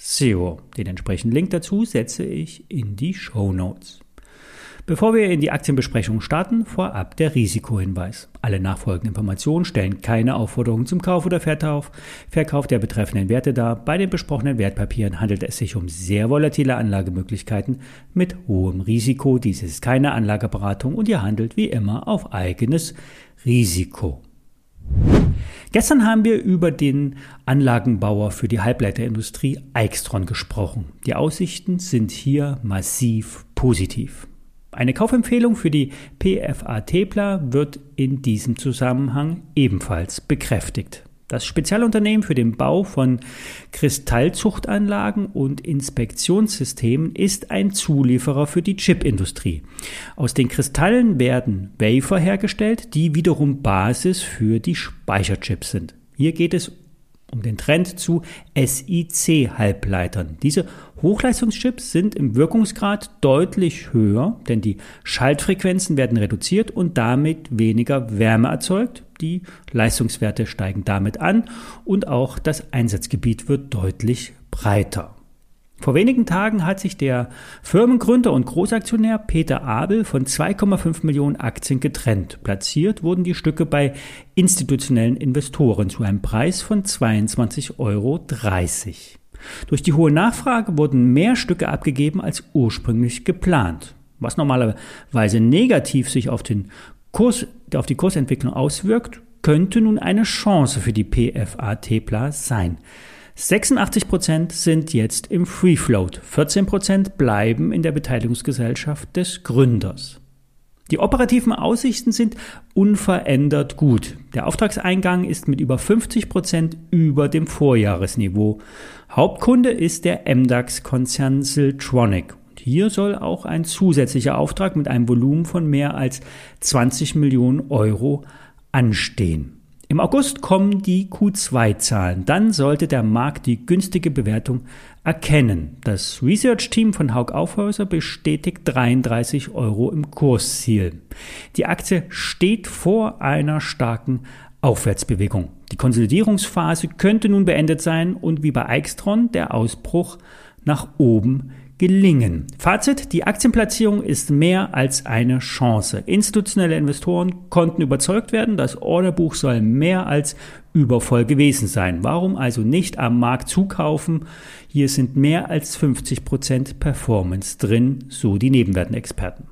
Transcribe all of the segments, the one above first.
SEO. Den entsprechenden Link dazu setze ich in die Show Notes. Bevor wir in die Aktienbesprechung starten, vorab der Risikohinweis. Alle nachfolgenden Informationen stellen keine Aufforderung zum Kauf oder Verkauf, Verkauf der betreffenden Werte dar. Bei den besprochenen Wertpapieren handelt es sich um sehr volatile Anlagemöglichkeiten mit hohem Risiko. Dies ist keine Anlageberatung und ihr handelt wie immer auf eigenes Risiko. Gestern haben wir über den Anlagenbauer für die Halbleiterindustrie Eichstron gesprochen. Die Aussichten sind hier massiv positiv. Eine Kaufempfehlung für die PFA Tepla wird in diesem Zusammenhang ebenfalls bekräftigt. Das Spezialunternehmen für den Bau von Kristallzuchtanlagen und Inspektionssystemen ist ein Zulieferer für die Chipindustrie. Aus den Kristallen werden Wafer hergestellt, die wiederum Basis für die Speicherchips sind. Hier geht es um den Trend zu SiC-Halbleitern. Diese Hochleistungschips sind im Wirkungsgrad deutlich höher, denn die Schaltfrequenzen werden reduziert und damit weniger Wärme erzeugt. Die Leistungswerte steigen damit an und auch das Einsatzgebiet wird deutlich breiter. Vor wenigen Tagen hat sich der Firmengründer und Großaktionär Peter Abel von 2,5 Millionen Aktien getrennt. Platziert wurden die Stücke bei institutionellen Investoren zu einem Preis von 22,30 Euro. Durch die hohe Nachfrage wurden mehr Stücke abgegeben als ursprünglich geplant. Was normalerweise negativ sich auf, den Kurs, auf die Kursentwicklung auswirkt, könnte nun eine Chance für die PFA Tepla sein. 86% sind jetzt im Free Float, 14% bleiben in der Beteiligungsgesellschaft des Gründers. Die operativen Aussichten sind unverändert gut. Der Auftragseingang ist mit über 50% über dem Vorjahresniveau. Hauptkunde ist der MDAX-Konzern Siltronic. Hier soll auch ein zusätzlicher Auftrag mit einem Volumen von mehr als 20 Millionen Euro anstehen. Im August kommen die Q2-Zahlen. Dann sollte der Markt die günstige Bewertung erkennen. Das Research-Team von Haug Aufhäuser bestätigt 33 Euro im Kursziel. Die Aktie steht vor einer starken Aufwärtsbewegung. Die Konsolidierungsphase könnte nun beendet sein und wie bei Eichstron der Ausbruch nach oben gelingen. Fazit, die Aktienplatzierung ist mehr als eine Chance. Institutionelle Investoren konnten überzeugt werden, das Orderbuch soll mehr als übervoll gewesen sein. Warum also nicht am Markt zukaufen? Hier sind mehr als 50% Performance drin, so die Nebenwertenexperten.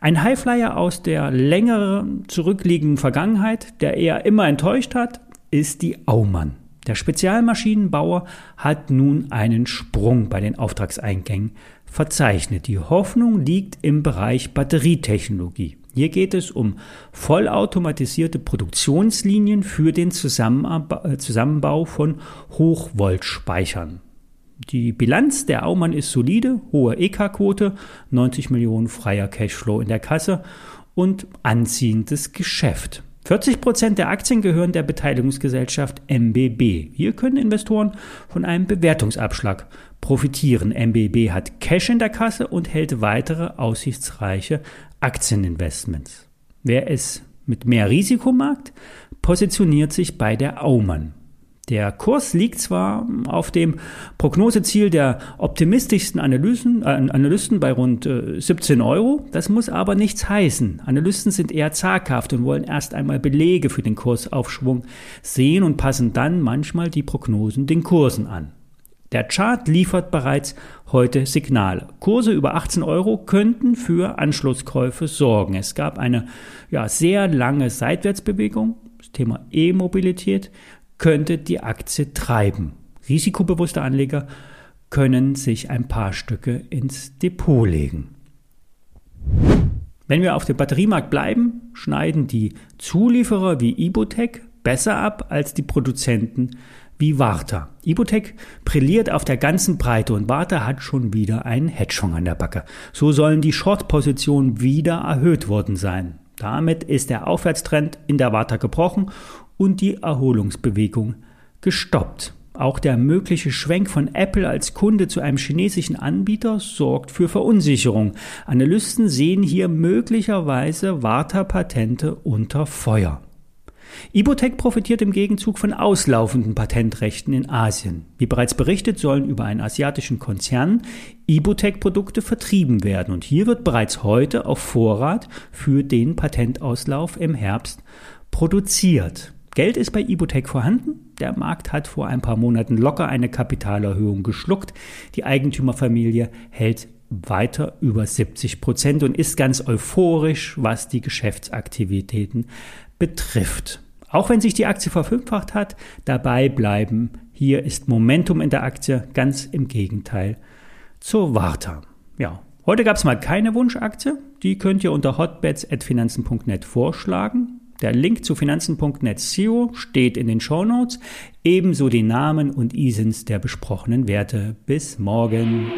Ein Highflyer aus der längeren zurückliegenden Vergangenheit, der eher immer enttäuscht hat, ist die Aumann. Der Spezialmaschinenbauer hat nun einen Sprung bei den Auftragseingängen verzeichnet. Die Hoffnung liegt im Bereich Batterietechnologie. Hier geht es um vollautomatisierte Produktionslinien für den äh, Zusammenbau von Hochvoltspeichern. Die Bilanz der Aumann ist solide, hohe EK-Quote, 90 Millionen freier Cashflow in der Kasse und anziehendes Geschäft. 40 Prozent der Aktien gehören der Beteiligungsgesellschaft MBB. Hier können Investoren von einem Bewertungsabschlag profitieren. MBB hat Cash in der Kasse und hält weitere aussichtsreiche Aktieninvestments. Wer es mit mehr Risiko mag, positioniert sich bei der Aumann. Der Kurs liegt zwar auf dem Prognoseziel der optimistischsten Analysen, äh, Analysten bei rund äh, 17 Euro, das muss aber nichts heißen. Analysten sind eher zaghaft und wollen erst einmal Belege für den Kursaufschwung sehen und passen dann manchmal die Prognosen den Kursen an. Der Chart liefert bereits heute Signale. Kurse über 18 Euro könnten für Anschlusskäufe sorgen. Es gab eine ja, sehr lange Seitwärtsbewegung. Das Thema E-Mobilität könnte die Aktie treiben. Risikobewusste Anleger können sich ein paar Stücke ins Depot legen. Wenn wir auf dem Batteriemarkt bleiben, schneiden die Zulieferer wie Ibotec besser ab als die Produzenten wie Warta. Ibotec brilliert auf der ganzen Breite und Warta hat schon wieder einen Hedgefonds an der Backe. So sollen die Short-Positionen wieder erhöht worden sein. Damit ist der Aufwärtstrend in der Warta gebrochen und die Erholungsbewegung gestoppt. Auch der mögliche Schwenk von Apple als Kunde zu einem chinesischen Anbieter sorgt für Verunsicherung. Analysten sehen hier möglicherweise Warta-Patente unter Feuer. Ibotec profitiert im Gegenzug von auslaufenden Patentrechten in Asien. Wie bereits berichtet, sollen über einen asiatischen Konzern Ibotec-Produkte vertrieben werden und hier wird bereits heute auf Vorrat für den Patentauslauf im Herbst produziert. Geld ist bei Ibotec vorhanden. Der Markt hat vor ein paar Monaten locker eine Kapitalerhöhung geschluckt. Die Eigentümerfamilie hält weiter über 70 Prozent und ist ganz euphorisch, was die Geschäftsaktivitäten betrifft. Auch wenn sich die Aktie verfünffacht hat, dabei bleiben. Hier ist Momentum in der Aktie ganz im Gegenteil zur Warta. Ja, heute gab es mal keine Wunschaktie. Die könnt ihr unter hotbets.finanzen.net vorschlagen. Der Link zu finanzen.net SEO steht in den Show Notes, ebenso die Namen und ISINs der besprochenen Werte. Bis morgen.